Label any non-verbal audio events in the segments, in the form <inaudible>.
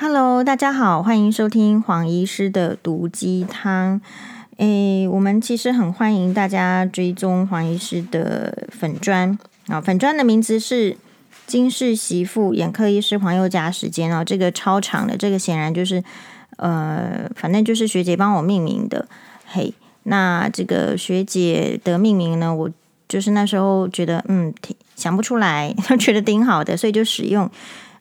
Hello，大家好，欢迎收听黄医师的毒鸡汤。诶，我们其实很欢迎大家追踪黄医师的粉砖啊，粉砖的名字是金氏媳妇眼科医师黄宥嘉时间哦，这个超长的，这个显然就是呃，反正就是学姐帮我命名的。嘿，那这个学姐的命名呢，我就是那时候觉得嗯，挺想不出来，<laughs> 觉得挺好的，所以就使用。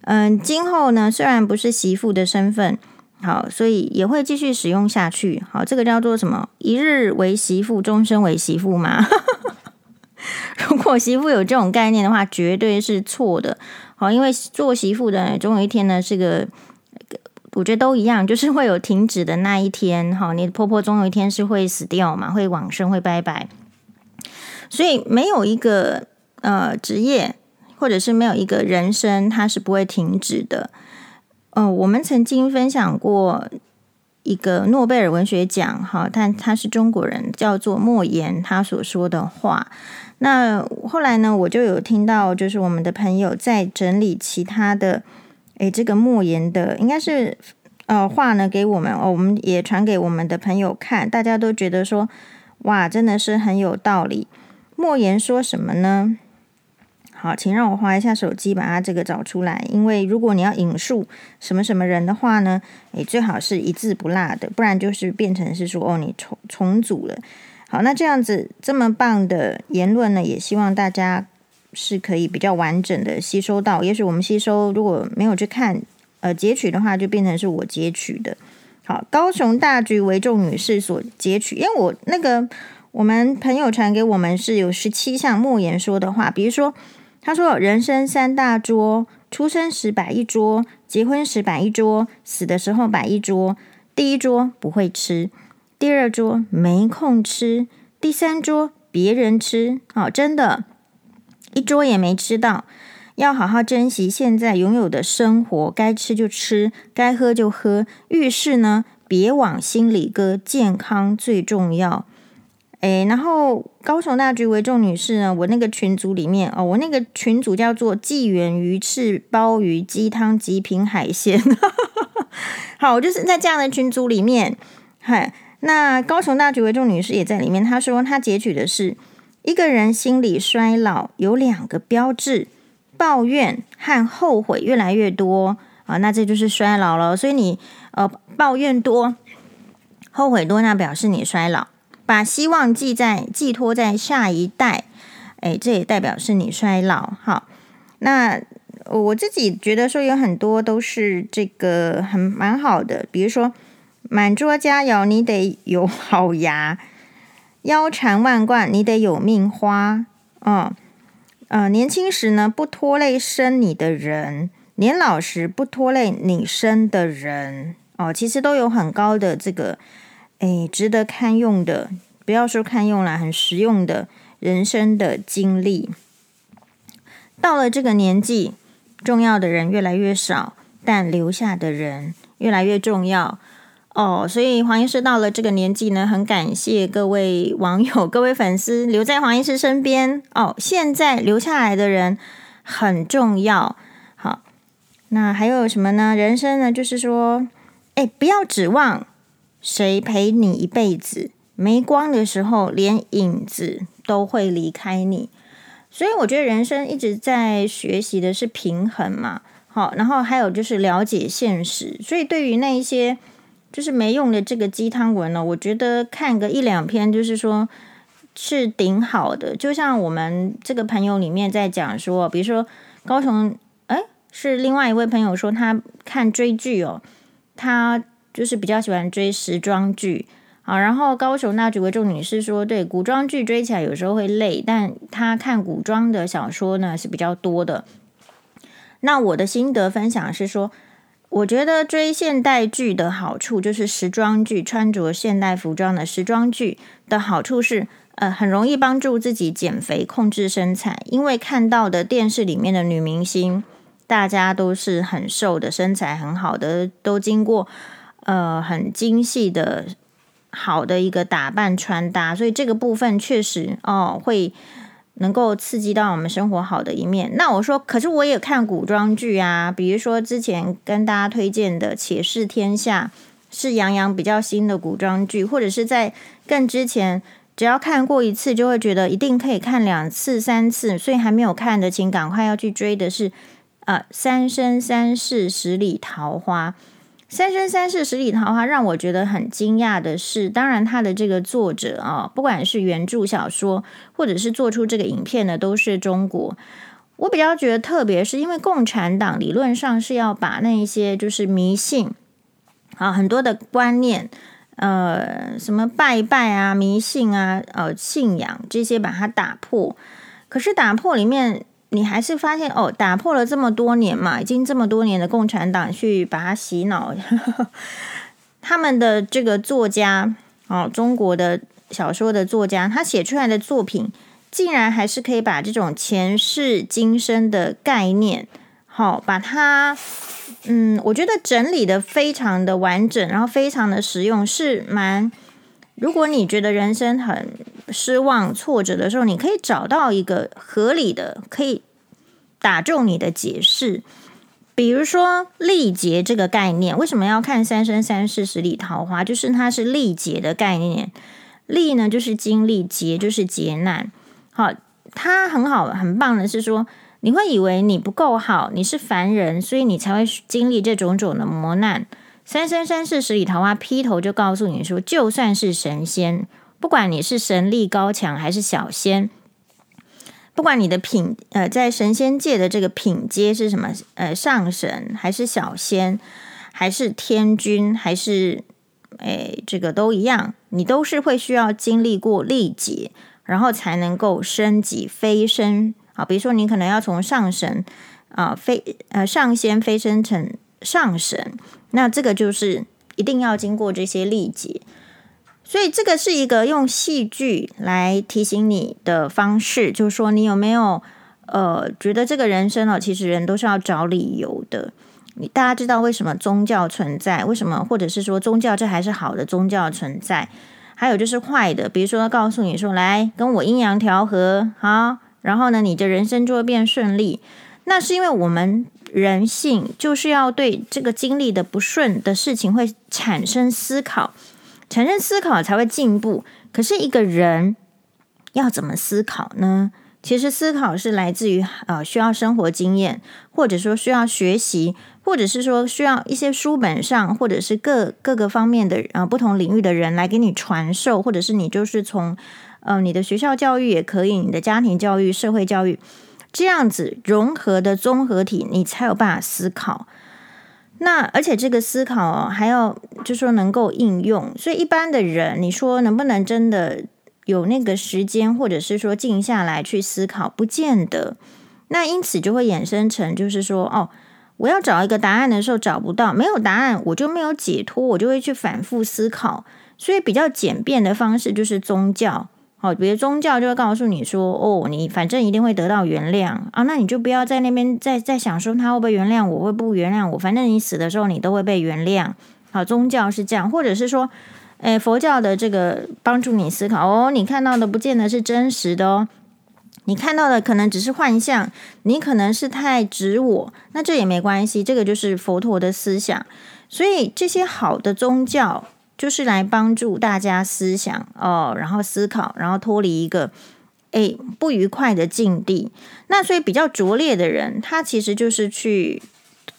嗯，今后呢，虽然不是媳妇的身份，好，所以也会继续使用下去。好，这个叫做什么？一日为媳妇，终身为媳妇吗？<laughs> 如果媳妇有这种概念的话，绝对是错的。好，因为做媳妇的总有一天呢，是个，我觉得都一样，就是会有停止的那一天。好，你的婆婆总有一天是会死掉嘛，会往生，会拜拜。所以没有一个呃职业。或者是没有一个人生，它是不会停止的。呃，我们曾经分享过一个诺贝尔文学奖，哈，但他是中国人，叫做莫言，他所说的话。那后来呢，我就有听到，就是我们的朋友在整理其他的，诶，这个莫言的，应该是呃话呢给我们，哦，我们也传给我们的朋友看，大家都觉得说，哇，真的是很有道理。莫言说什么呢？好，请让我划一下手机，把它这个找出来。因为如果你要引述什么什么人的话呢，诶，最好是一字不落的，不然就是变成是说哦，你重重组了。好，那这样子这么棒的言论呢，也希望大家是可以比较完整的吸收到。也许我们吸收如果没有去看呃截取的话，就变成是我截取的。好，高雄大局为众女士所截取，因为我那个我们朋友传给我们是有十七项莫言说的话，比如说。他说：“人生三大桌，出生时摆一桌，结婚时摆一桌，死的时候摆一桌。第一桌不会吃，第二桌没空吃，第三桌别人吃。哦，真的，一桌也没吃到。要好好珍惜现在拥有的生活，该吃就吃，该喝就喝。遇事呢，别往心里搁，健康最重要。”诶，然后高雄大橘为众女士呢，我那个群组里面哦，我那个群组叫做纪元鱼翅鲍鱼鸡汤极品海鲜，<laughs> 好，我就是在这样的群组里面，嗨，那高雄大橘为众女士也在里面，她说她截取的是一个人心理衰老有两个标志，抱怨和后悔越来越多啊，那这就是衰老了，所以你呃抱怨多，后悔多，那表示你衰老。把希望寄在寄托在下一代，诶，这也代表是你衰老。好，那我自己觉得说有很多都是这个很蛮好的，比如说满桌佳肴，你得有好牙；腰缠万贯，你得有命花。嗯，呃，年轻时呢不拖累生你的人，年老时不拖累你生的人。哦，其实都有很高的这个。哎，值得堪用的，不要说堪用了，很实用的人生的经历。到了这个年纪，重要的人越来越少，但留下的人越来越重要。哦，所以黄医师到了这个年纪呢，很感谢各位网友、<laughs> 各位粉丝留在黄医师身边。哦，现在留下来的人很重要。好，那还有什么呢？人生呢，就是说，哎，不要指望。谁陪你一辈子？没光的时候，连影子都会离开你。所以我觉得人生一直在学习的是平衡嘛。好，然后还有就是了解现实。所以对于那一些就是没用的这个鸡汤文呢，我觉得看个一两篇就是说是顶好的。就像我们这个朋友里面在讲说，比如说高雄，哎，是另外一位朋友说他看追剧哦，他。就是比较喜欢追时装剧，好，然后高雄那几位众女士说，对古装剧追起来有时候会累，但她看古装的小说呢是比较多的。那我的心得分享是说，我觉得追现代剧的好处就是时装剧，穿着现代服装的时装剧的好处是，呃，很容易帮助自己减肥、控制身材，因为看到的电视里面的女明星，大家都是很瘦的，身材很好的，都经过。呃，很精细的、好的一个打扮穿搭，所以这个部分确实哦，会能够刺激到我们生活好的一面。那我说，可是我也看古装剧啊，比如说之前跟大家推荐的《且试天下》，是杨洋比较新的古装剧，或者是在更之前，只要看过一次就会觉得一定可以看两次、三次，所以还没有看的，请赶快要去追的是，《三生三世十里桃花》。《三生三世十里桃花》让我觉得很惊讶的是，当然他的这个作者啊，不管是原著小说，或者是做出这个影片的，都是中国。我比较觉得特别，是因为共产党理论上是要把那一些就是迷信啊，很多的观念，呃，什么拜拜啊、迷信啊、呃，信仰这些，把它打破。可是打破里面。你还是发现哦，打破了这么多年嘛，已经这么多年的共产党去把它洗脑，<laughs> 他们的这个作家哦，中国的小说的作家，他写出来的作品，竟然还是可以把这种前世今生的概念，好、把它，嗯，我觉得整理的非常的完整，然后非常的实用，是蛮。如果你觉得人生很失望、挫折的时候，你可以找到一个合理的、可以打中你的解释。比如说历劫这个概念，为什么要看《三生三世十里桃花》？就是它是历劫的概念。历呢，就是经历；劫就是劫难。好，它很好、很棒的是说，你会以为你不够好，你是凡人，所以你才会经历这种种的磨难。三生三世十里桃花劈头就告诉你说，就算是神仙，不管你是神力高强还是小仙，不管你的品呃在神仙界的这个品阶是什么，呃上神还是小仙，还是天君，还是诶这个都一样，你都是会需要经历过历劫，然后才能够升级飞升啊。比如说你可能要从上神啊飞呃上仙飞升成上神。那这个就是一定要经过这些历劫，所以这个是一个用戏剧来提醒你的方式，就是说你有没有呃觉得这个人生哦，其实人都是要找理由的。你大家知道为什么宗教存在？为什么或者是说宗教这还是好的宗教存在？还有就是坏的，比如说告诉你说，来跟我阴阳调和好，然后呢，你的人生就会变顺利。那是因为我们。人性就是要对这个经历的不顺的事情会产生思考，产生思考才会进步。可是一个人要怎么思考呢？其实思考是来自于呃需要生活经验，或者说需要学习，或者是说需要一些书本上，或者是各各个方面的呃不同领域的人来给你传授，或者是你就是从呃你的学校教育也可以，你的家庭教育、社会教育。这样子融合的综合体，你才有办法思考。那而且这个思考哦，还要就说能够应用。所以一般的人，你说能不能真的有那个时间，或者是说静下来去思考，不见得。那因此就会衍生成，就是说哦，我要找一个答案的时候找不到，没有答案，我就没有解脱，我就会去反复思考。所以比较简便的方式就是宗教。比如宗教就会告诉你说，哦，你反正一定会得到原谅啊，那你就不要在那边再再想说他会不会原谅我，会不原谅我，反正你死的时候你都会被原谅。好，宗教是这样，或者是说，诶，佛教的这个帮助你思考，哦，你看到的不见得是真实的哦，你看到的可能只是幻象，你可能是太执我，那这也没关系，这个就是佛陀的思想，所以这些好的宗教。就是来帮助大家思想哦，然后思考，然后脱离一个诶不愉快的境地。那所以比较拙劣的人，他其实就是去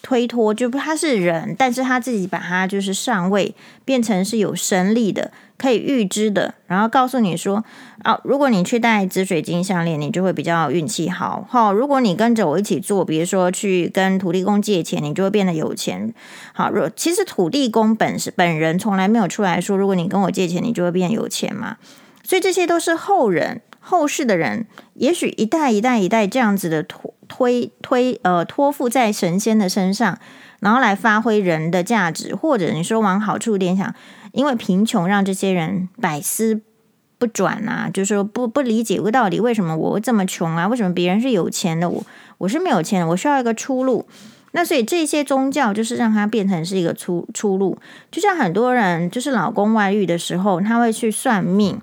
推脱，就不他是人，但是他自己把他就是上位，变成是有神力的。可以预知的，然后告诉你说，哦，如果你去戴紫水晶项链，你就会比较运气好。好，如果你跟着我一起做，比如说去跟土地公借钱，你就会变得有钱。好，若其实土地公本是本人从来没有出来说，如果你跟我借钱，你就会变有钱嘛。所以这些都是后人后世的人，也许一代一代一代这样子的托推推呃托付在神仙的身上，然后来发挥人的价值，或者你说往好处点想。因为贫穷让这些人百思不转啊，就是说不不理解到底为什么我这么穷啊？为什么别人是有钱的，我我是没有钱的？我需要一个出路。那所以这些宗教就是让它变成是一个出出路。就像很多人就是老公外遇的时候，他会去算命，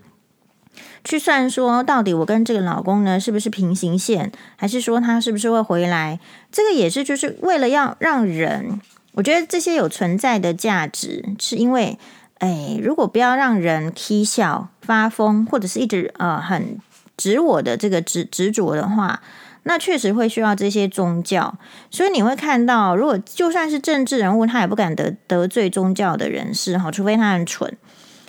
去算说，到底我跟这个老公呢是不是平行线，还是说他是不是会回来？这个也是就是为了要让人，我觉得这些有存在的价值，是因为，哎，如果不要让人踢笑发疯，或者是一直呃很执我的这个执执着的话。那确实会需要这些宗教，所以你会看到，如果就算是政治人物，他也不敢得得罪宗教的人士哈，除非他很蠢。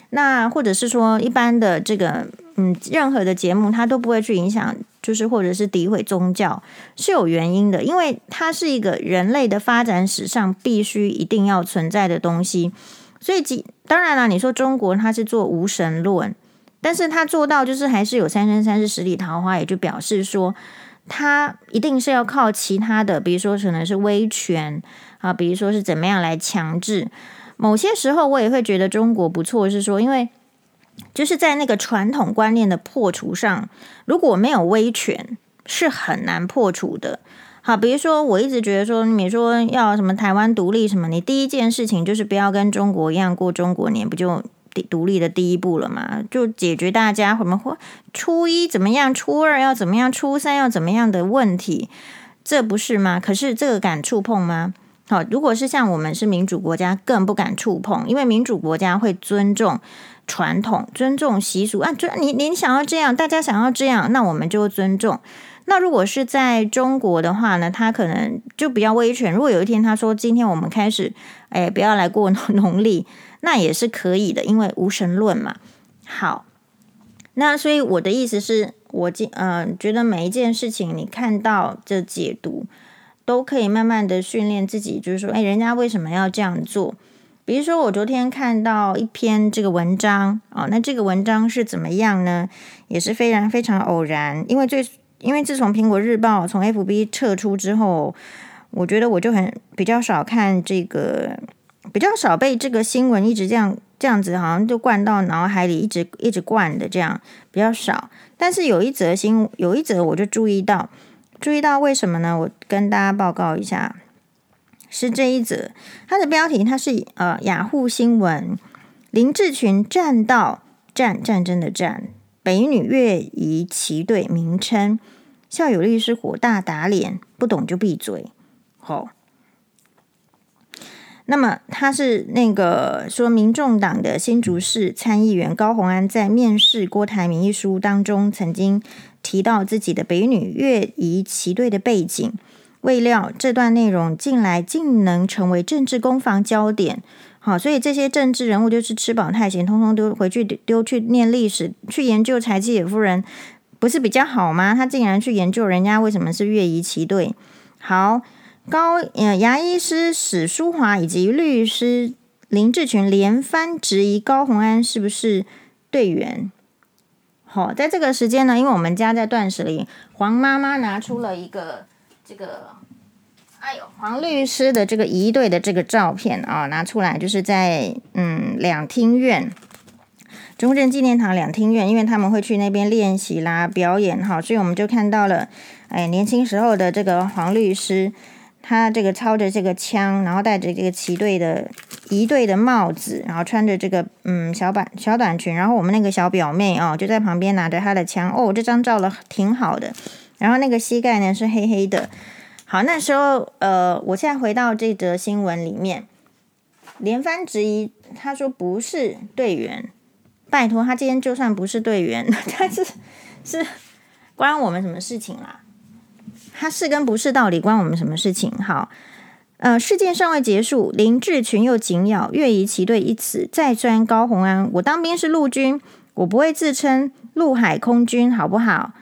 那或者是说，一般的这个嗯，任何的节目，它都不会去影响，就是或者是诋毁宗教，是有原因的，因为它是一个人类的发展史上必须一定要存在的东西。所以，当然了，你说中国它是做无神论，但是他做到就是还是有三生三世十里桃花，也就表示说。他一定是要靠其他的，比如说可能是威权啊，比如说是怎么样来强制。某些时候我也会觉得中国不错，是说因为就是在那个传统观念的破除上，如果没有威权是很难破除的。好，比如说我一直觉得说，你说要什么台湾独立什么，你第一件事情就是不要跟中国一样过中国年，不就？独立的第一步了吗，就解决大家什么初一怎么样，初二要怎么样，初三要怎么样的问题，这不是吗？可是这个敢触碰吗？好，如果是像我们是民主国家，更不敢触碰，因为民主国家会尊重传统、尊重习俗啊。就你你想要这样，大家想要这样，那我们就尊重。那如果是在中国的话呢，他可能就比较威权。如果有一天他说今天我们开始，哎，不要来过农历。<laughs> 那也是可以的，因为无神论嘛。好，那所以我的意思是，我今嗯、觉得每一件事情你看到这解读，都可以慢慢的训练自己，就是说，哎，人家为什么要这样做？比如说，我昨天看到一篇这个文章哦，那这个文章是怎么样呢？也是非常非常偶然，因为最因为自从苹果日报从 FB 撤出之后，我觉得我就很比较少看这个。比较少被这个新闻一直这样这样子，好像就灌到脑海里，一直一直灌的这样比较少。但是有一则新有一则我就注意到，注意到为什么呢？我跟大家报告一下，是这一则，它的标题它是呃雅虎新闻，林志群战到战战争的战，北女越仪齐队名称，校友律师火大打脸，不懂就闭嘴，好、哦。那么他是那个说，民众党的新竹市参议员高虹安在面试郭台铭一书当中，曾经提到自己的北女越仪齐队的背景，未料这段内容近来竟能成为政治攻防焦点。好，所以这些政治人物就是吃饱太闲，通通都回去丢去念历史，去研究柴契尔夫人，不是比较好吗？他竟然去研究人家为什么是越仪齐队。好。高呃，牙医师史书华以及律师林志群连番质疑高虹安是不是队员。好，在这个时间呢，因为我们家在断舍离，黄妈妈拿出了一个这个，哎呦，黄律师的这个仪队的这个照片啊，拿出来就是在嗯两厅院，中正纪念堂两厅院，因为他们会去那边练习啦、表演哈，所以我们就看到了哎年轻时候的这个黄律师。他这个操着这个枪，然后戴着这个旗队的仪队的帽子，然后穿着这个嗯小短小短裙，然后我们那个小表妹哦就在旁边拿着他的枪哦，这张照的挺好的，然后那个膝盖呢是黑黑的。好，那时候呃，我现在回到这则新闻里面，连番质疑，他说不是队员，拜托他今天就算不是队员，<laughs> 他是是关我们什么事情啦？他是跟不是到底关我们什么事情？好，呃，事件尚未结束，林志群又紧咬越仪齐队一词，再钻高洪安。我当兵是陆军，我不会自称陆海空军，好不好？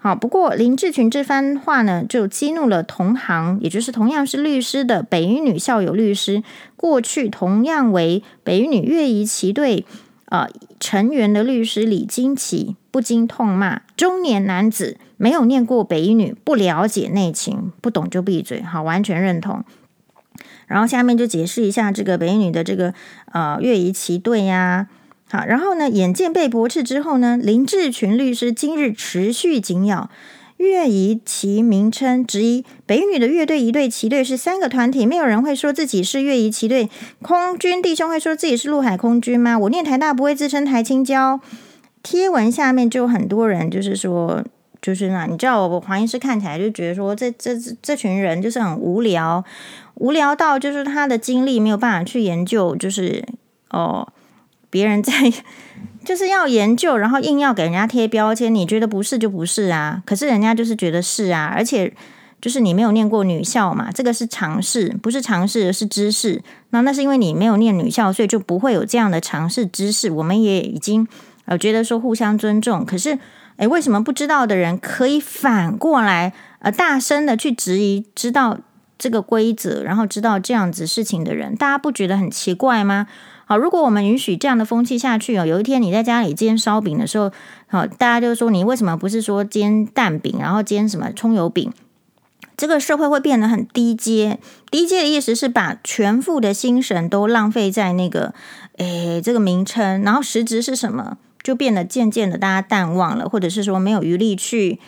好，不过林志群这番话呢，就激怒了同行，也就是同样是律师的北一女校友律师，过去同样为北一女越仪齐队呃成员的律师李金奇，不禁痛骂中年男子。没有念过北一女，不了解内情，不懂就闭嘴。好，完全认同。然后下面就解释一下这个北一女的这个呃越仪齐队呀。好，然后呢，眼见被驳斥之后呢，林志群律师今日持续紧咬越仪齐名称，质疑北女的乐队、仪队、旗队是三个团体，没有人会说自己是越仪旗队。空军弟兄会说自己是陆海空军吗？我念台大不会自称台青交。贴文下面就很多人就是说，就是那你知道我黄医师看起来就觉得说这，这这群人就是很无聊，无聊到就是他的精力没有办法去研究，就是哦，别人在就是要研究，然后硬要给人家贴标签，你觉得不是就不是啊，可是人家就是觉得是啊，而且。就是你没有念过女校嘛，这个是常识，不是常识，是知识。那那是因为你没有念女校，所以就不会有这样的常识知识。我们也已经呃觉得说互相尊重，可是诶，为什么不知道的人可以反过来呃大声的去质疑知道这个规则，然后知道这样子事情的人，大家不觉得很奇怪吗？好，如果我们允许这样的风气下去哦，有一天你在家里煎烧饼的时候，好，大家就说你为什么不是说煎蛋饼，然后煎什么葱油饼？这个社会会变得很低阶，低阶的意思是把全副的心神都浪费在那个，诶，这个名称，然后实质是什么，就变得渐渐的大家淡忘了，或者是说没有余力去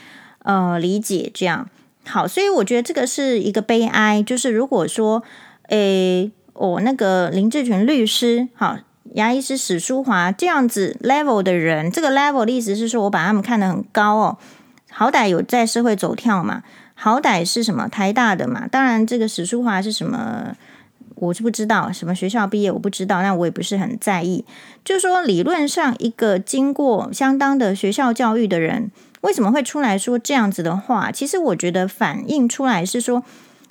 呃理解这样。好，所以我觉得这个是一个悲哀，就是如果说，诶，哦、那个林志群律师，好，牙医师史书华这样子 level 的人，这个 level 的意思是说我把他们看得很高哦，好歹有在社会走跳嘛。好歹是什么台大的嘛？当然，这个史书华是什么，我是不知道。什么学校毕业我不知道，那我也不是很在意。就是说，理论上一个经过相当的学校教育的人，为什么会出来说这样子的话？其实我觉得反映出来是说，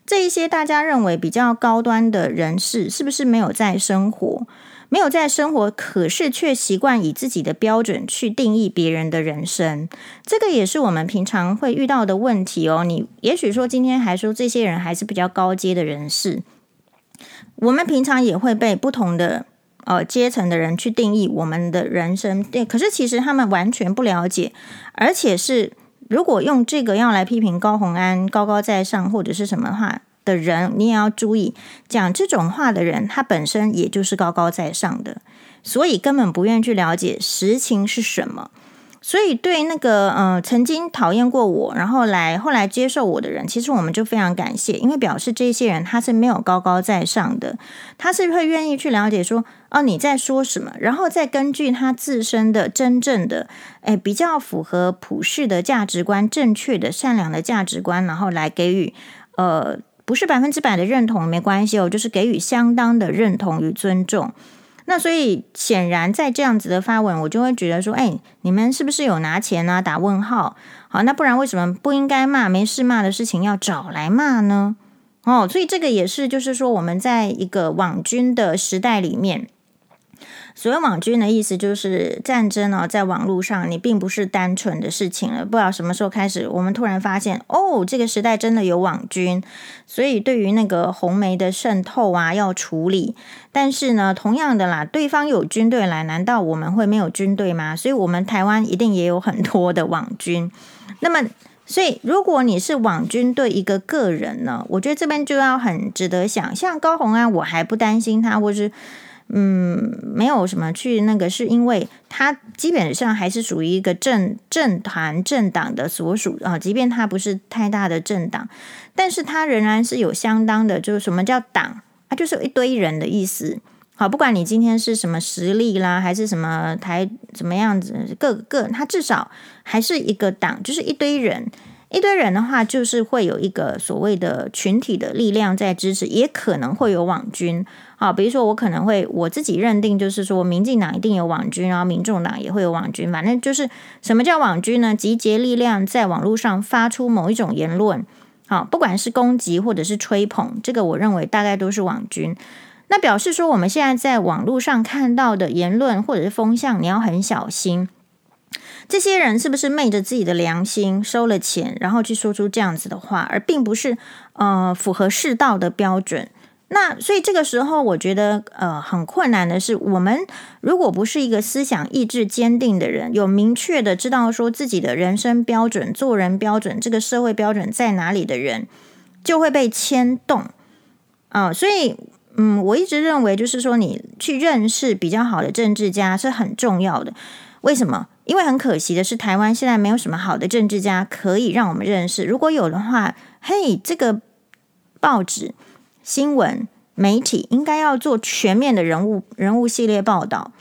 这一些大家认为比较高端的人士，是不是没有在生活？没有在生活，可是却习惯以自己的标准去定义别人的人生，这个也是我们平常会遇到的问题哦。你也许说今天还说这些人还是比较高阶的人士，我们平常也会被不同的呃阶层的人去定义我们的人生。对，可是其实他们完全不了解，而且是如果用这个要来批评高红安高高在上或者是什么话。的人，你也要注意，讲这种话的人，他本身也就是高高在上的，所以根本不愿去了解实情是什么。所以对那个呃曾经讨厌过我，然后来后来接受我的人，其实我们就非常感谢，因为表示这些人他是没有高高在上的，他是会愿意去了解说哦你在说什么，然后再根据他自身的真正的诶比较符合普世的价值观、正确的善良的价值观，然后来给予呃。不是百分之百的认同没关系哦，就是给予相当的认同与尊重。那所以显然在这样子的发文，我就会觉得说，哎，你们是不是有拿钱啊？打问号。好，那不然为什么不应该骂？没事骂的事情要找来骂呢？哦，所以这个也是，就是说我们在一个网军的时代里面。所谓网军的意思就是战争哦，在网络上你并不是单纯的事情了。不知道什么时候开始，我们突然发现哦，这个时代真的有网军，所以对于那个红媒的渗透啊要处理。但是呢，同样的啦，对方有军队来，难道我们会没有军队吗？所以，我们台湾一定也有很多的网军。那么，所以如果你是网军对一个个人呢，我觉得这边就要很值得想。像高虹安，我还不担心他，或是。嗯，没有什么去那个，是因为他基本上还是属于一个政政团政党的所属啊，即便他不是太大的政党，但是他仍然是有相当的，就是什么叫党啊，就是一堆人的意思。好，不管你今天是什么实力啦，还是什么台怎么样子，各个他至少还是一个党，就是一堆人。一堆人的话，就是会有一个所谓的群体的力量在支持，也可能会有网军。好，比如说我可能会我自己认定，就是说民进党一定有网军，然后民众党也会有网军。反正就是什么叫网军呢？集结力量在网络上发出某一种言论，好，不管是攻击或者是吹捧，这个我认为大概都是网军。那表示说我们现在在网络上看到的言论或者是风向，你要很小心。这些人是不是昧着自己的良心收了钱，然后去说出这样子的话，而并不是呃符合世道的标准？那所以这个时候，我觉得呃很困难的是，我们如果不是一个思想意志坚定的人，有明确的知道说自己的人生标准、做人标准、这个社会标准在哪里的人，就会被牵动啊、所以嗯，我一直认为，就是说你去认识比较好的政治家是很重要的。为什么？因为很可惜的是，台湾现在没有什么好的政治家可以让我们认识。如果有的话，嘿，这个报纸、新闻、媒体应该要做全面的人物人物系列报道。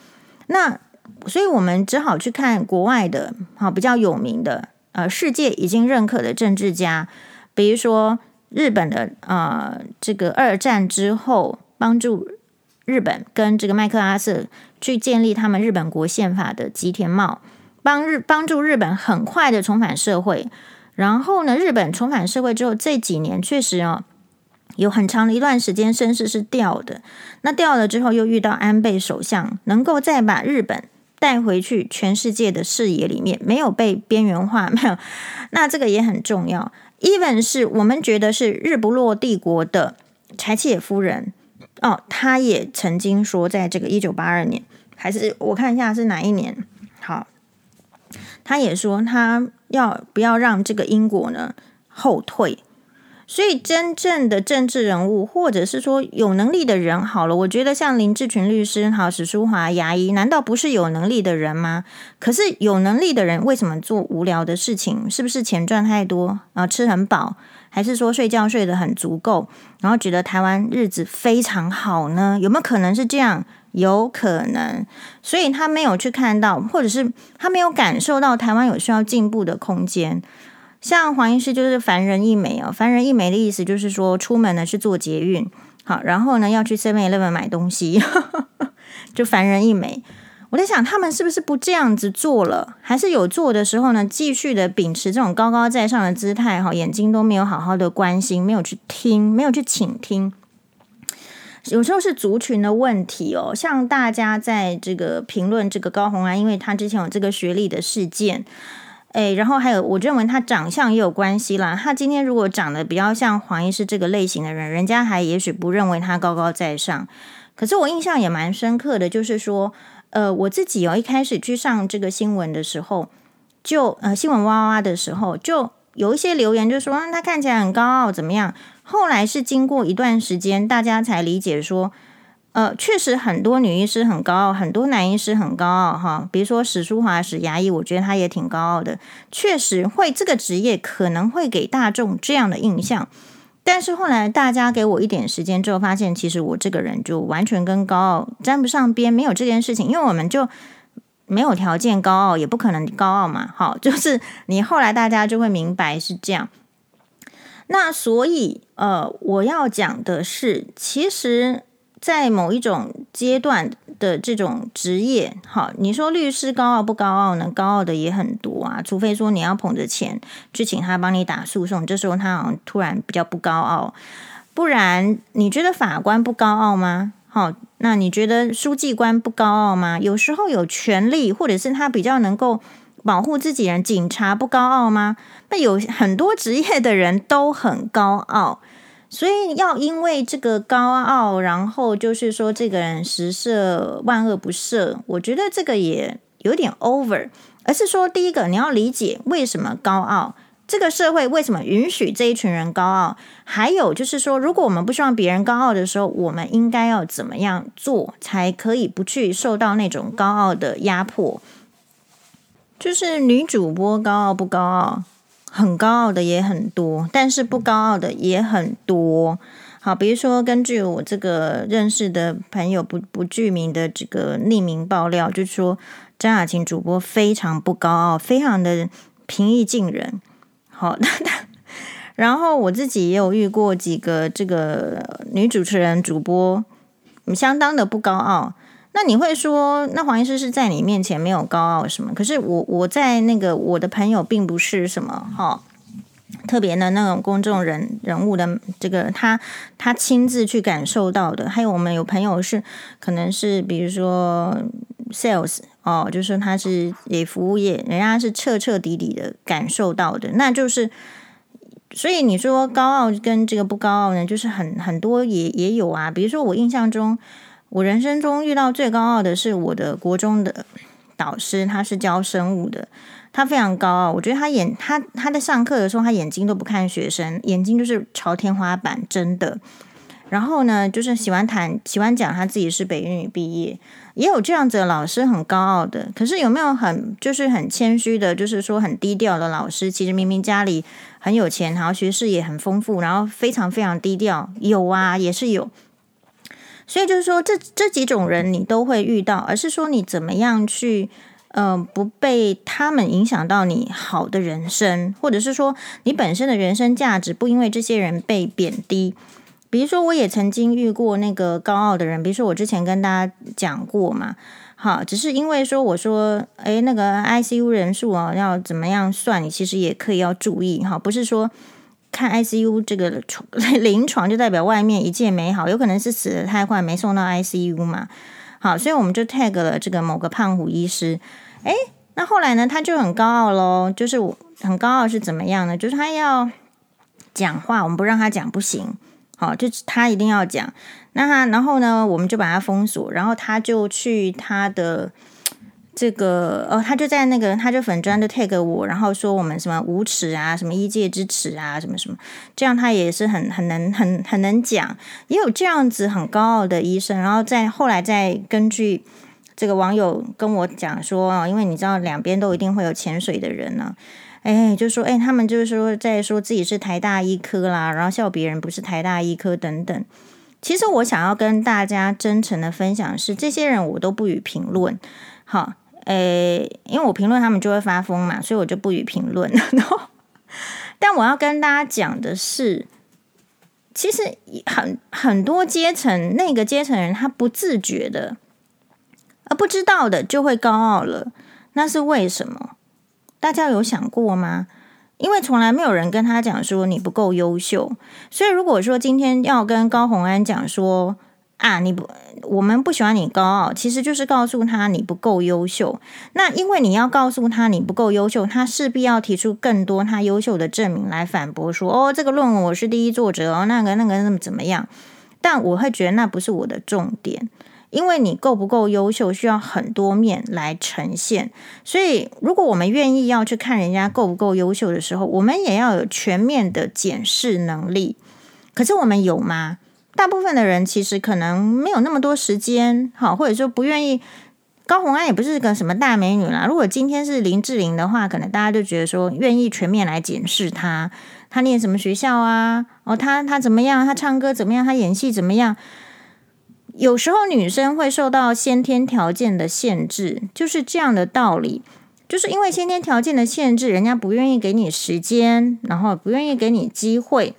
那所以我们只好去看国外的，好比较有名的，呃，世界已经认可的政治家，比如说日本的，呃，这个二战之后帮助日本跟这个麦克阿瑟去建立他们日本国宪法的吉田茂，帮日帮助日本很快的重返社会。然后呢，日本重返社会之后，这几年确实哦，有很长的一段时间声势是掉的。那掉了之后，又遇到安倍首相，能够再把日本带回去全世界的视野里面，没有被边缘化，没有。那这个也很重要。even 是我们觉得是日不落帝国的柴契尔夫人哦，她也曾经说，在这个一九八二年，还是我看一下是哪一年，他也说，他要不要让这个英国呢后退？所以，真正的政治人物，或者是说有能力的人，好了，我觉得像林志群律师、好史书华牙医，难道不是有能力的人吗？可是有能力的人为什么做无聊的事情？是不是钱赚太多啊？吃很饱，还是说睡觉睡得很足够，然后觉得台湾日子非常好呢？有没有可能是这样？有可能，所以他没有去看到，或者是他没有感受到台湾有需要进步的空间。像黄医师就是凡人一枚哦，凡人一枚的意思就是说，出门呢是坐捷运，好，然后呢要去 Seven Eleven 买东西，<laughs> 就凡人一枚。我在想，他们是不是不这样子做了，还是有做的时候呢，继续的秉持这种高高在上的姿态，哈，眼睛都没有好好的关心，没有去听，没有去倾听。有时候是族群的问题哦，像大家在这个评论这个高红安，因为他之前有这个学历的事件，诶，然后还有我认为他长相也有关系啦。他今天如果长得比较像黄医师这个类型的人，人家还也许不认为他高高在上。可是我印象也蛮深刻的，就是说，呃，我自己哦一开始去上这个新闻的时候，就呃新闻哇哇的时候，就有一些留言就说，他看起来很高傲，怎么样？后来是经过一段时间，大家才理解说，呃，确实很多女医师很高傲，很多男医师很高傲，哈。比如说史书华史牙医，我觉得他也挺高傲的，确实会这个职业可能会给大众这样的印象。但是后来大家给我一点时间之后，发现其实我这个人就完全跟高傲沾不上边，没有这件事情，因为我们就没有条件高傲，也不可能高傲嘛。好，<laughs> 就是你后来大家就会明白是这样。那所以，呃，我要讲的是，其实，在某一种阶段的这种职业，好，你说律师高傲不高傲呢？高傲的也很多啊，除非说你要捧着钱去请他帮你打诉讼，这时候他好像突然比较不高傲。不然，你觉得法官不高傲吗？好，那你觉得书记官不高傲吗？有时候有权力，或者是他比较能够。保护自己人，警察不高傲吗？那有很多职业的人都很高傲，所以要因为这个高傲，然后就是说这个人十恶万恶不赦，我觉得这个也有点 over。而是说，第一个你要理解为什么高傲，这个社会为什么允许这一群人高傲，还有就是说，如果我们不希望别人高傲的时候，我们应该要怎么样做，才可以不去受到那种高傲的压迫。就是女主播高傲不高傲？很高傲的也很多，但是不高傲的也很多。好，比如说根据我这个认识的朋友不不具名的这个匿名爆料，就是说张雅琴主播非常不高傲，非常的平易近人。好，<laughs> 然后我自己也有遇过几个这个女主持人主播，相当的不高傲。那你会说，那黄医师是在你面前没有高傲什么？可是我我在那个我的朋友并不是什么哈、特别的那种公众人人物的这个他他亲自去感受到的，还有我们有朋友是可能是比如说 sales 哦，就是他是也服务业，人家是彻彻底底的感受到的，那就是所以你说高傲跟这个不高傲呢，就是很很多也也有啊，比如说我印象中。我人生中遇到最高傲的是我的国中的导师，他是教生物的，他非常高傲。我觉得他眼他他在上课的时候，他眼睛都不看学生，眼睛就是朝天花板，真的。然后呢，就是喜欢谈喜欢讲他自己是北一女毕业，也有这样子的老师很高傲的。可是有没有很就是很谦虚的，就是说很低调的老师？其实明明家里很有钱，然后学识也很丰富，然后非常非常低调，有啊，也是有。所以就是说，这这几种人你都会遇到，而是说你怎么样去，呃，不被他们影响到你好的人生，或者是说你本身的人生价值不因为这些人被贬低。比如说，我也曾经遇过那个高傲的人，比如说我之前跟大家讲过嘛，好，只是因为说我说，诶，那个 ICU 人数啊，要怎么样算，你其实也可以要注意哈，不是说。看 ICU 这个床 <laughs> 临床就代表外面一切美好，有可能是死得太快没送到 ICU 嘛。好，所以我们就 tag 了这个某个胖虎医师。诶，那后来呢，他就很高傲喽，就是我很高傲是怎么样呢？就是他要讲话，我们不让他讲不行。好，就他一定要讲。那他然后呢，我们就把他封锁，然后他就去他的。这个哦，他就在那个，他就粉专的 tag 我，然后说我们什么无耻啊，什么医界之耻啊，什么什么，这样他也是很很能很很能讲，也有这样子很高傲的医生，然后再后来再根据这个网友跟我讲说，因为你知道两边都一定会有潜水的人呢，哎，就说哎，他们就是说在说自己是台大医科啦，然后笑别人不是台大医科等等。其实我想要跟大家真诚的分享是，这些人我都不予评论，好。诶，因为我评论他们就会发疯嘛，所以我就不予评论。<laughs> 然后，但我要跟大家讲的是，其实很很多阶层，那个阶层人他不自觉的，而不知道的就会高傲了。那是为什么？大家有想过吗？因为从来没有人跟他讲说你不够优秀，所以如果说今天要跟高虹安讲说。啊，你不，我们不喜欢你高傲，其实就是告诉他你不够优秀。那因为你要告诉他你不够优秀，他势必要提出更多他优秀的证明来反驳说，哦，这个论文我是第一作者哦，那个那个那么怎么样？但我会觉得那不是我的重点，因为你够不够优秀需要很多面来呈现。所以，如果我们愿意要去看人家够不够优秀的时候，我们也要有全面的检视能力。可是我们有吗？大部分的人其实可能没有那么多时间，好，或者说不愿意。高红安也不是个什么大美女啦。如果今天是林志玲的话，可能大家就觉得说愿意全面来检视她，她念什么学校啊？哦，她她怎么样？她唱歌怎么样？她演戏怎么样？有时候女生会受到先天条件的限制，就是这样的道理。就是因为先天条件的限制，人家不愿意给你时间，然后不愿意给你机会。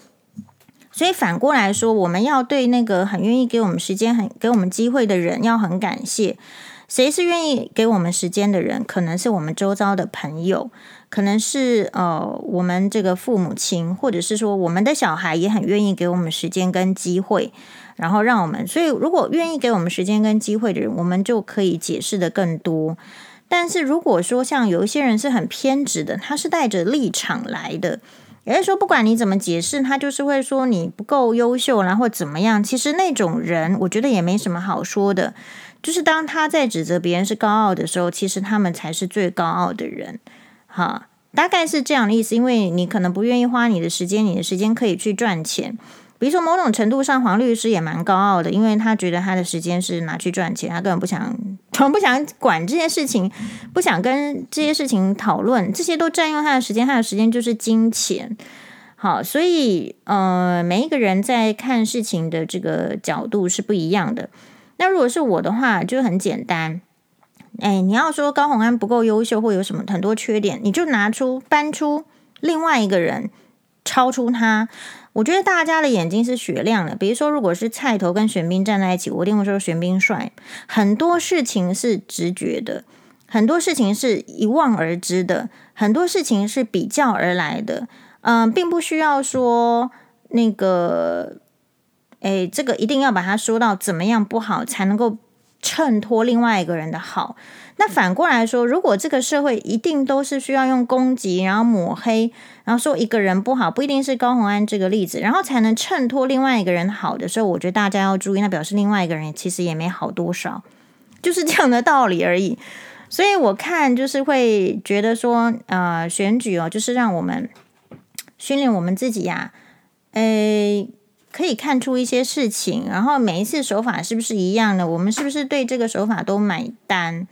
所以反过来说，我们要对那个很愿意给我们时间、很给我们机会的人要很感谢。谁是愿意给我们时间的人？可能是我们周遭的朋友，可能是呃我们这个父母亲，或者是说我们的小孩也很愿意给我们时间跟机会，然后让我们。所以如果愿意给我们时间跟机会的人，我们就可以解释得更多。但是如果说像有一些人是很偏执的，他是带着立场来的。也就是说，不管你怎么解释，他就是会说你不够优秀，然后怎么样。其实那种人，我觉得也没什么好说的。就是当他在指责别人是高傲的时候，其实他们才是最高傲的人。哈，大概是这样的意思。因为你可能不愿意花你的时间，你的时间可以去赚钱。比如说，某种程度上，黄律师也蛮高傲的，因为他觉得他的时间是拿去赚钱，他根本不想，<laughs> 从不想管这些事情，不想跟这些事情讨论，这些都占用他的时间，他的时间就是金钱。好，所以呃，每一个人在看事情的这个角度是不一样的。那如果是我的话，就很简单，哎，你要说高虹安不够优秀，或有什么很多缺点，你就拿出搬出另外一个人，超出他。我觉得大家的眼睛是雪亮的。比如说，如果是菜头跟玄彬站在一起，我一定会说玄彬帅。很多事情是直觉的，很多事情是一望而知的，很多事情是比较而来的。嗯、呃，并不需要说那个，哎，这个一定要把它说到怎么样不好，才能够衬托另外一个人的好。那反过来说，如果这个社会一定都是需要用攻击，然后抹黑，然后说一个人不好，不一定是高虹安这个例子，然后才能衬托另外一个人好的时候，我觉得大家要注意，那表示另外一个人其实也没好多少，就是这样的道理而已。所以我看就是会觉得说，呃，选举哦，就是让我们训练我们自己呀、啊，诶，可以看出一些事情，然后每一次手法是不是一样的，我们是不是对这个手法都买单？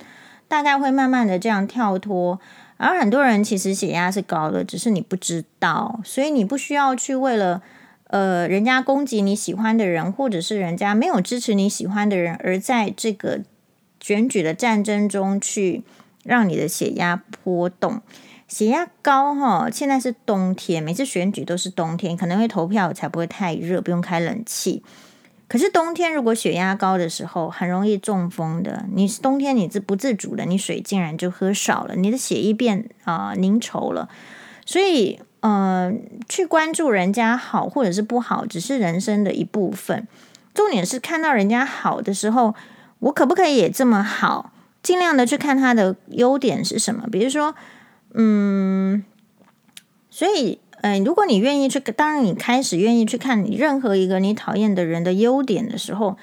大概会慢慢的这样跳脱，而很多人其实血压是高的，只是你不知道，所以你不需要去为了呃，人家攻击你喜欢的人，或者是人家没有支持你喜欢的人，而在这个选举的战争中去让你的血压波动。血压高哈，现在是冬天，每次选举都是冬天，可能会投票才不会太热，不用开冷气。可是冬天如果血压高的时候，很容易中风的。你冬天你自不自主的，你水竟然就喝少了，你的血液变啊、凝稠了。所以，呃，去关注人家好或者是不好，只是人生的一部分。重点是看到人家好的时候，我可不可以也这么好？尽量的去看他的优点是什么，比如说。嗯，所以，嗯，如果你愿意去，当你开始愿意去看你任何一个你讨厌的人的优点的时候，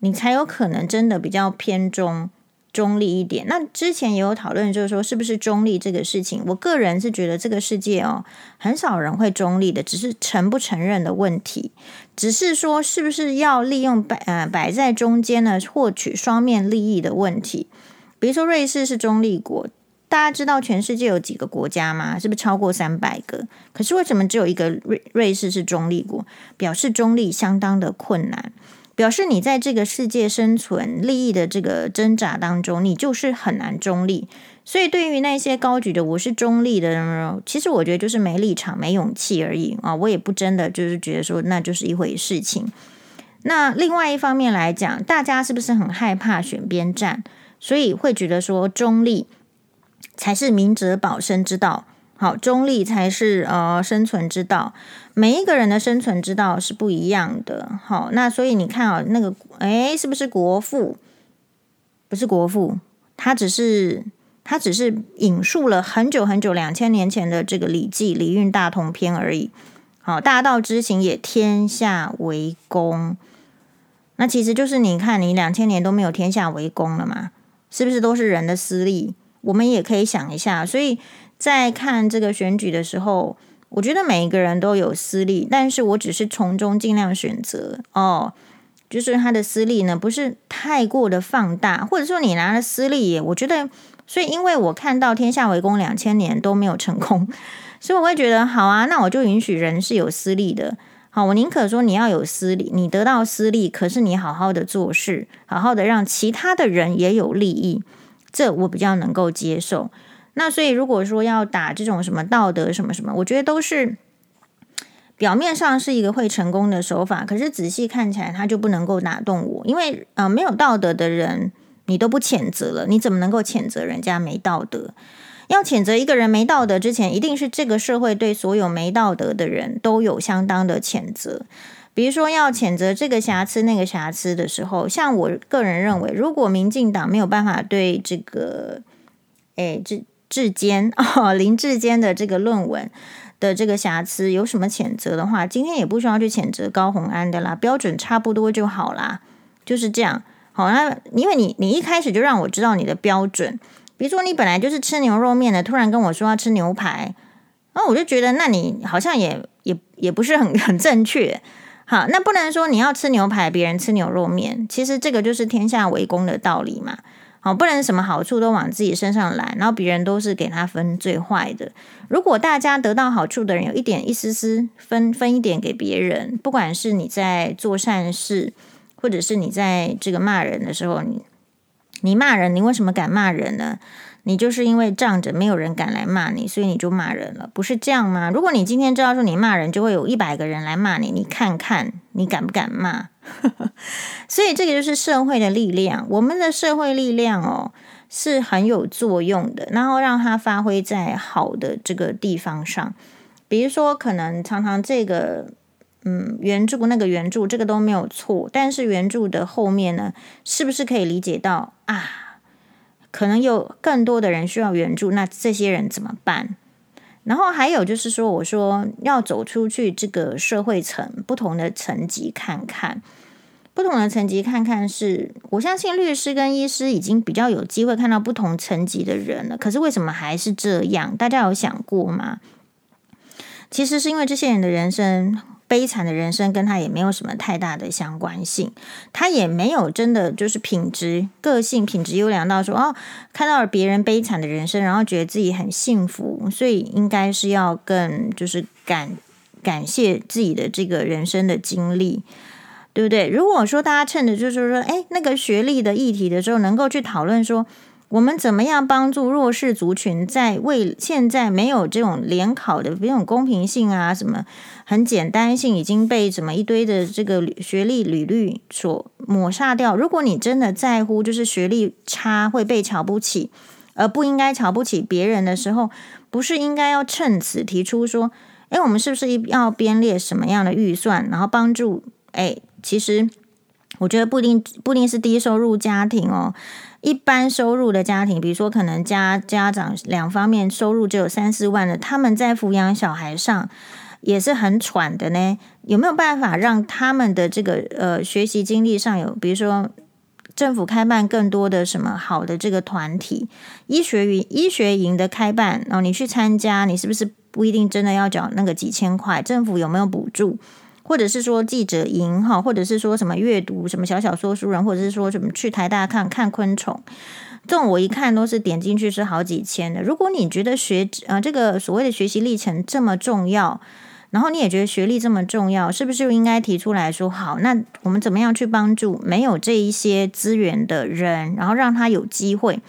你才有可能真的比较偏中中立一点。那之前也有讨论，就是说是不是中立这个事情，我个人是觉得这个世界哦，很少人会中立的，只是承不承认的问题，只是说是不是要利用摆呃摆在中间呢，获取双面利益的问题。比如说瑞士是中立国。大家知道全世界有几个国家吗？是不是超过三百个？可是为什么只有一个瑞瑞士是中立国？表示中立相当的困难，表示你在这个世界生存利益的这个挣扎当中，你就是很难中立。所以对于那些高举的我是中立的人，其实我觉得就是没立场、没勇气而已啊！我也不真的就是觉得说那就是一回事情。那另外一方面来讲，大家是不是很害怕选边站？所以会觉得说中立。才是明哲保身之道，好，中立才是呃生存之道。每一个人的生存之道是不一样的，好，那所以你看啊，那个诶，是不是国父？不是国父，他只是他只是引述了很久很久两千年前的这个《礼记·礼运大同篇》而已。好，大道之行也，天下为公。那其实就是你看，你两千年都没有天下为公了嘛？是不是都是人的私利？我们也可以想一下，所以在看这个选举的时候，我觉得每一个人都有私利，但是我只是从中尽量选择哦，就是他的私利呢，不是太过的放大，或者说你拿了私利，我觉得，所以因为我看到天下为公两千年都没有成功，<laughs> 所以我会觉得好啊，那我就允许人是有私利的，好，我宁可说你要有私利，你得到私利，可是你好好的做事，好好的让其他的人也有利益。这我比较能够接受。那所以如果说要打这种什么道德什么什么，我觉得都是表面上是一个会成功的手法，可是仔细看起来他就不能够打动我，因为呃没有道德的人你都不谴责了，你怎么能够谴责人家没道德？要谴责一个人没道德之前，一定是这个社会对所有没道德的人都有相当的谴责。比如说要谴责这个瑕疵那个瑕疵的时候，像我个人认为，如果民进党没有办法对这个，哎，志志坚哦，林志坚的这个论文的这个瑕疵有什么谴责的话，今天也不需要去谴责高虹安的啦，标准差不多就好啦，就是这样。好，那因为你你一开始就让我知道你的标准，比如说你本来就是吃牛肉面的，突然跟我说要吃牛排，那我就觉得那你好像也也也不是很 <laughs> 很正确。好，那不能说你要吃牛排，别人吃牛肉面，其实这个就是天下为公的道理嘛。好，不能什么好处都往自己身上揽，然后别人都是给他分最坏的。如果大家得到好处的人有一点一丝丝分分一点给别人，不管是你在做善事，或者是你在这个骂人的时候，你你骂人，你为什么敢骂人呢？你就是因为仗着没有人敢来骂你，所以你就骂人了，不是这样吗？如果你今天知道说你骂人就会有一百个人来骂你，你看看你敢不敢骂？<laughs> 所以这个就是社会的力量，我们的社会力量哦是很有作用的，然后让它发挥在好的这个地方上。比如说，可能常常这个嗯援助那个援助这个都没有错，但是援助的后面呢，是不是可以理解到啊？可能有更多的人需要援助，那这些人怎么办？然后还有就是说，我说要走出去这个社会层，不同的层级看看，不同的层级看看是，我相信律师跟医师已经比较有机会看到不同层级的人了。可是为什么还是这样？大家有想过吗？其实是因为这些人的人生。悲惨的人生跟他也没有什么太大的相关性，他也没有真的就是品质、个性品质优良到说哦，看到了别人悲惨的人生，然后觉得自己很幸福，所以应该是要更就是感感谢自己的这个人生的经历，对不对？如果说大家趁着就是说，哎，那个学历的议题的时候，能够去讨论说。我们怎么样帮助弱势族群在为现在没有这种联考的这种公平性啊，什么很简单性已经被什么一堆的这个学历履历所抹杀掉？如果你真的在乎，就是学历差会被瞧不起，而不应该瞧不起别人的时候，不是应该要趁此提出说，哎，我们是不是要编列什么样的预算，然后帮助？哎，其实我觉得不一定不一定是低收入家庭哦。一般收入的家庭，比如说可能家家长两方面收入只有三四万的，他们在抚养小孩上也是很喘的呢。有没有办法让他们的这个呃学习经历上有，比如说政府开办更多的什么好的这个团体，医学营医学营的开办，然后你去参加，你是不是不一定真的要缴那个几千块？政府有没有补助？或者是说记者营哈，或者是说什么阅读什么小小说书人，或者是说什么去台大看看昆虫，这种我一看都是点进去是好几千的。如果你觉得学啊这个所谓的学习历程这么重要，然后你也觉得学历这么重要，是不是就应该提出来说好？那我们怎么样去帮助没有这一些资源的人，然后让他有机会？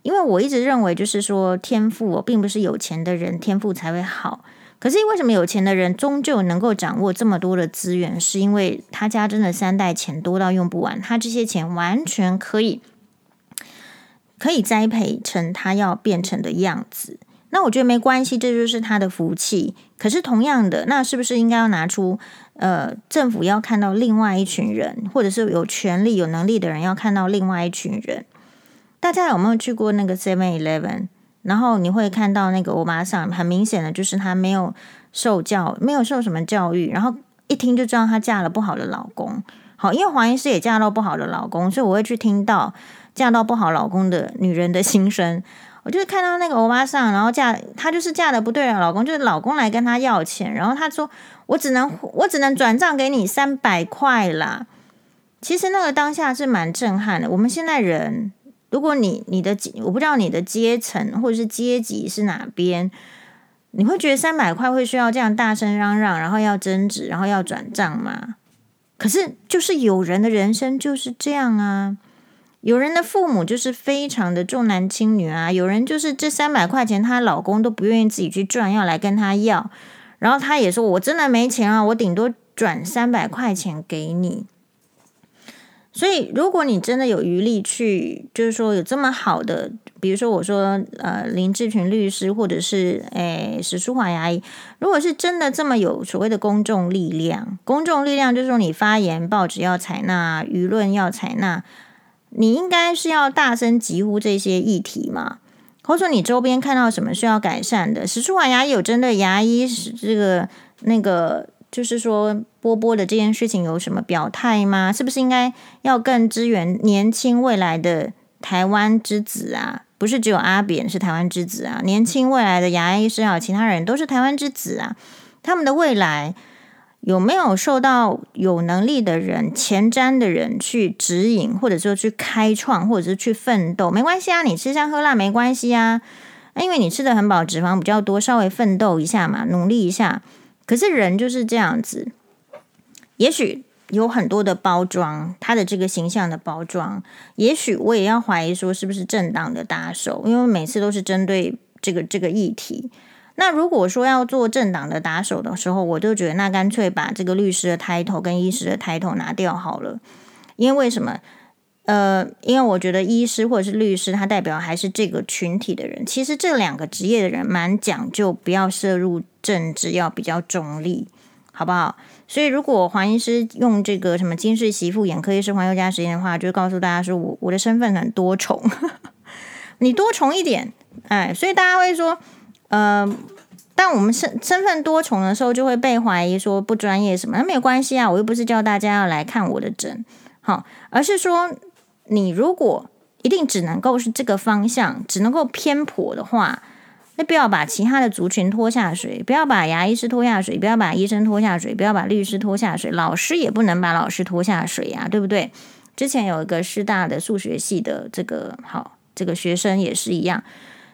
因为我一直认为就是说天赋并不是有钱的人天赋才会好。可是为什么有钱的人终究能够掌握这么多的资源？是因为他家真的三代钱多到用不完，他这些钱完全可以可以栽培成他要变成的样子。那我觉得没关系，这就是他的福气。可是同样的，那是不是应该要拿出呃，政府要看到另外一群人，或者是有权力、有能力的人要看到另外一群人？大家有没有去过那个 Seven Eleven？然后你会看到那个欧巴桑，很明显的就是她没有受教，没有受什么教育，然后一听就知道她嫁了不好的老公。好，因为黄医师也嫁到不好的老公，所以我会去听到嫁到不好老公的女人的心声。我就是看到那个欧巴桑，然后嫁她就是嫁的不对的老公，就是老公来跟她要钱，然后她说我只能 <laughs> 我只能转账给你三百块啦。其实那个当下是蛮震撼的。我们现在人。如果你你的我不知道你的阶层或者是阶级是哪边，你会觉得三百块会需要这样大声嚷嚷，然后要争执，然后要转账吗？可是就是有人的人生就是这样啊，有人的父母就是非常的重男轻女啊，有人就是这三百块钱她老公都不愿意自己去赚，要来跟她要，然后她也说我真的没钱啊，我顶多转三百块钱给你。所以，如果你真的有余力去，就是说有这么好的，比如说我说呃林志群律师，或者是诶史书华牙医，如果是真的这么有所谓的公众力量，公众力量就是说你发言，报纸要采纳，舆论要采纳，你应该是要大声疾呼这些议题嘛，或者说你周边看到什么需要改善的，史书华牙医有针对牙医是这个那个。就是说，波波的这件事情有什么表态吗？是不是应该要更支援年轻未来的台湾之子啊？不是只有阿扁是台湾之子啊，年轻未来的牙医师啊，其他人都是台湾之子啊。他们的未来有没有受到有能力的人、前瞻的人去指引，或者说去开创，或者是去奋斗？没关系啊，你吃香喝辣没关系啊，因为你吃的很饱，脂肪比较多，稍微奋斗一下嘛，努力一下。可是人就是这样子，也许有很多的包装，他的这个形象的包装，也许我也要怀疑说是不是政党的打手，因为每次都是针对这个这个议题。那如果说要做政党的打手的时候，我就觉得那干脆把这个律师的 title 跟医师的 title 拿掉好了，因为为什么？呃，因为我觉得医师或者是律师，他代表还是这个群体的人。其实这两个职业的人蛮讲究，不要涉入政治，要比较中立，好不好？所以如果黄医师用这个什么金氏媳妇眼科医师黄宥嘉时间的话，就告诉大家说我我的身份很多重，<laughs> 你多重一点，哎，所以大家会说，呃，但我们身身份多重的时候，就会被怀疑说不专业什么，那没有关系啊，我又不是叫大家要来看我的诊，好，而是说。你如果一定只能够是这个方向，只能够偏颇的话，那不要把其他的族群拖下水，不要把牙医师拖下水，不要把医生拖下水，不要把律师拖下水，老师也不能把老师拖下水呀，对不对？之前有一个师大的数学系的这个好，这个学生也是一样，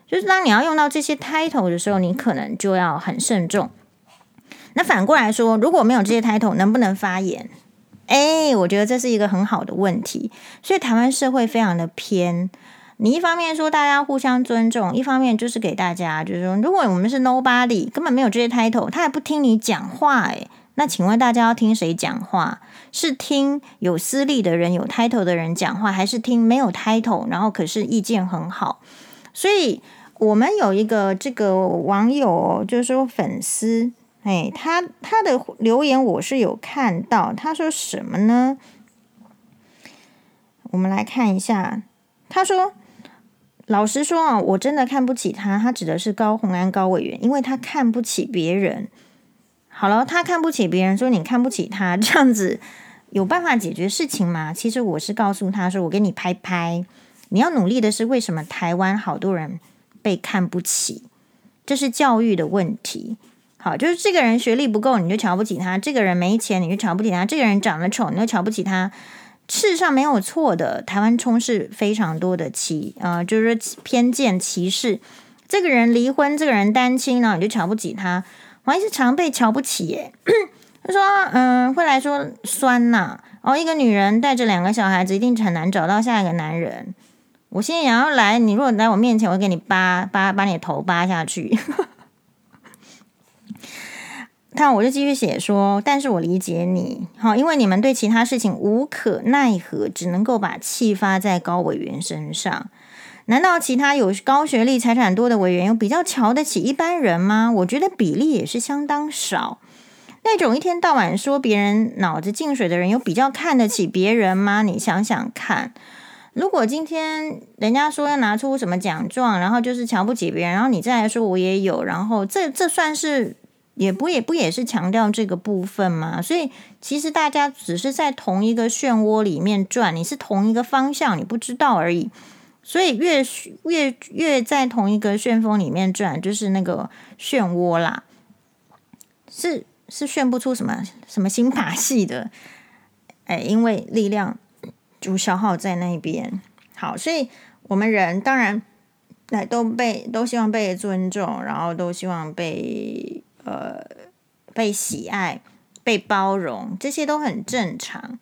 就是当你要用到这些 title 的时候，你可能就要很慎重。那反过来说，如果没有这些 title，能不能发言？哎，我觉得这是一个很好的问题。所以台湾社会非常的偏。你一方面说大家互相尊重，一方面就是给大家就是说，如果我们是 nobody，根本没有这些 title，他也不听你讲话，哎，那请问大家要听谁讲话？是听有私利的人、有 title 的人讲话，还是听没有 title，然后可是意见很好？所以。我们有一个这个网友，就是说粉丝，哎，他他的留言我是有看到，他说什么呢？我们来看一下，他说：“老实说啊，我真的看不起他。他指的是高虹安高委员，因为他看不起别人。好了，他看不起别人，说你看不起他，这样子有办法解决事情吗？其实我是告诉他说，我给你拍拍，你要努力的是为什么台湾好多人。”被看不起，这是教育的问题。好，就是这个人学历不够，你就瞧不起他；这个人没钱，你就瞧不起他；这个人长得丑，你就瞧不起他。事实上没有错的，台湾充斥非常多的歧，呃，就是偏见歧视。这个人离婚，这个人单亲呢，你就瞧不起他。我还是常被瞧不起耶。<coughs> 他说，嗯、会来说酸呐、啊。哦，一个女人带着两个小孩子，一定很难找到下一个男人。我现在想要来，你如果来我面前，我给你扒扒把你的头扒下去。<laughs> 那我就继续写说，但是我理解你，好，因为你们对其他事情无可奈何，只能够把气发在高委员身上。难道其他有高学历、财产多的委员有比较瞧得起一般人吗？我觉得比例也是相当少。那种一天到晚说别人脑子进水的人，有比较看得起别人吗？你想想看。如果今天人家说要拿出什么奖状，然后就是瞧不起别人，然后你再来说我也有，然后这这算是也不也不也是强调这个部分吗？所以其实大家只是在同一个漩涡里面转，你是同一个方向，你不知道而已。所以越越越在同一个旋风里面转，就是那个漩涡啦，是是炫不出什么什么新把戏的，哎，因为力量。就消耗在那边，好，所以我们人当然来都被都希望被尊重，然后都希望被呃被喜爱、被包容，这些都很正常。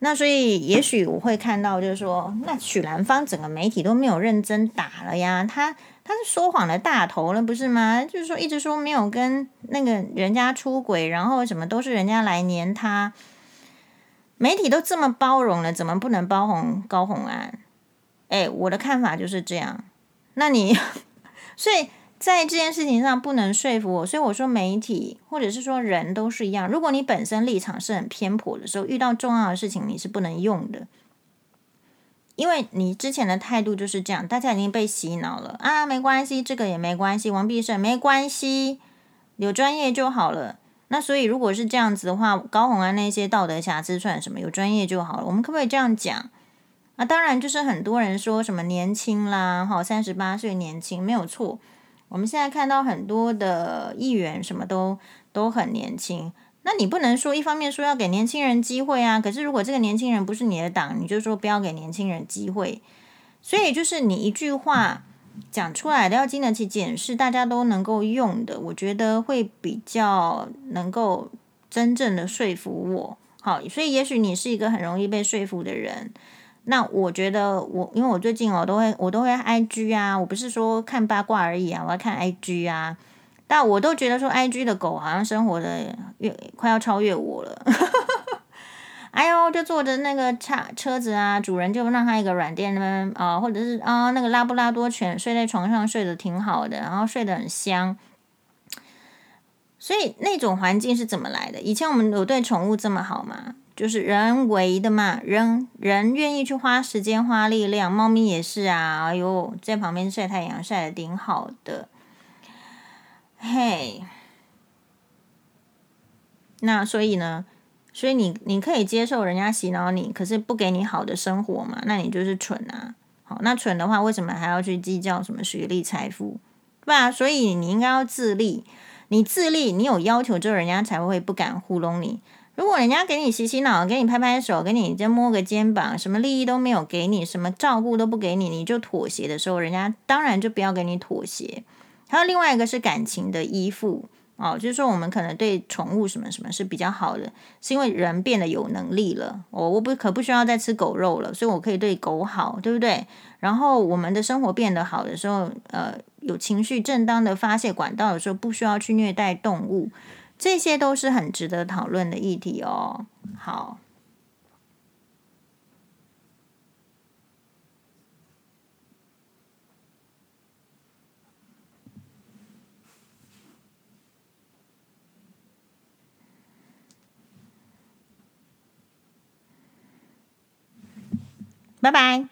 那所以也许我会看到，就是说，那许兰芳整个媒体都没有认真打了呀，他他是说谎的大头了，不是吗？就是说一直说没有跟那个人家出轨，然后什么都是人家来黏他。媒体都这么包容了，怎么不能包容高虹安？哎，我的看法就是这样。那你，<laughs> 所以在这件事情上不能说服我。所以我说，媒体或者是说人都是一样。如果你本身立场是很偏颇的时候，遇到重要的事情你是不能用的，因为你之前的态度就是这样。大家已经被洗脑了啊，没关系，这个也没关系，王必胜没关系，有专业就好了。那所以，如果是这样子的话，高红安那些道德瑕疵算什么？有专业就好了。我们可不可以这样讲？啊，当然，就是很多人说什么年轻啦，哈，三十八岁年轻没有错。我们现在看到很多的议员什么都都很年轻。那你不能说一方面说要给年轻人机会啊，可是如果这个年轻人不是你的党，你就说不要给年轻人机会。所以就是你一句话。讲出来的要经得起检视，大家都能够用的，我觉得会比较能够真正的说服我。好，所以也许你是一个很容易被说服的人。那我觉得我，因为我最近我都会我都会 IG 啊，我不是说看八卦而已啊，我要看 IG 啊。但我都觉得说 IG 的狗好像生活的越快要超越我了。<laughs> 哎呦，就坐着那个车车子啊，主人就让他一个软垫呢，啊，或者是啊，那个拉布拉多犬睡在床上睡得挺好的，然后睡得很香。所以那种环境是怎么来的？以前我们有对宠物这么好吗？就是人为的嘛，人人愿意去花时间花力量，猫咪也是啊。哎呦，在旁边晒太阳晒得挺好的。嘿，那所以呢？所以你你可以接受人家洗脑你，可是不给你好的生活嘛？那你就是蠢啊！好，那蠢的话，为什么还要去计较什么学历、财富？对吧？所以你应该要自立。你自立，你有要求之后，人家才会不敢糊弄你。如果人家给你洗洗脑，给你拍拍手，给你再摸个肩膀，什么利益都没有给你，什么照顾都不给你，你就妥协的时候，人家当然就不要给你妥协。还有另外一个是感情的依附。哦，就是说我们可能对宠物什么什么是比较好的，是因为人变得有能力了。我我不可不需要再吃狗肉了，所以我可以对狗好，对不对？然后我们的生活变得好的时候，呃，有情绪正当的发泄管道的时候，不需要去虐待动物，这些都是很值得讨论的议题哦。好。拜拜。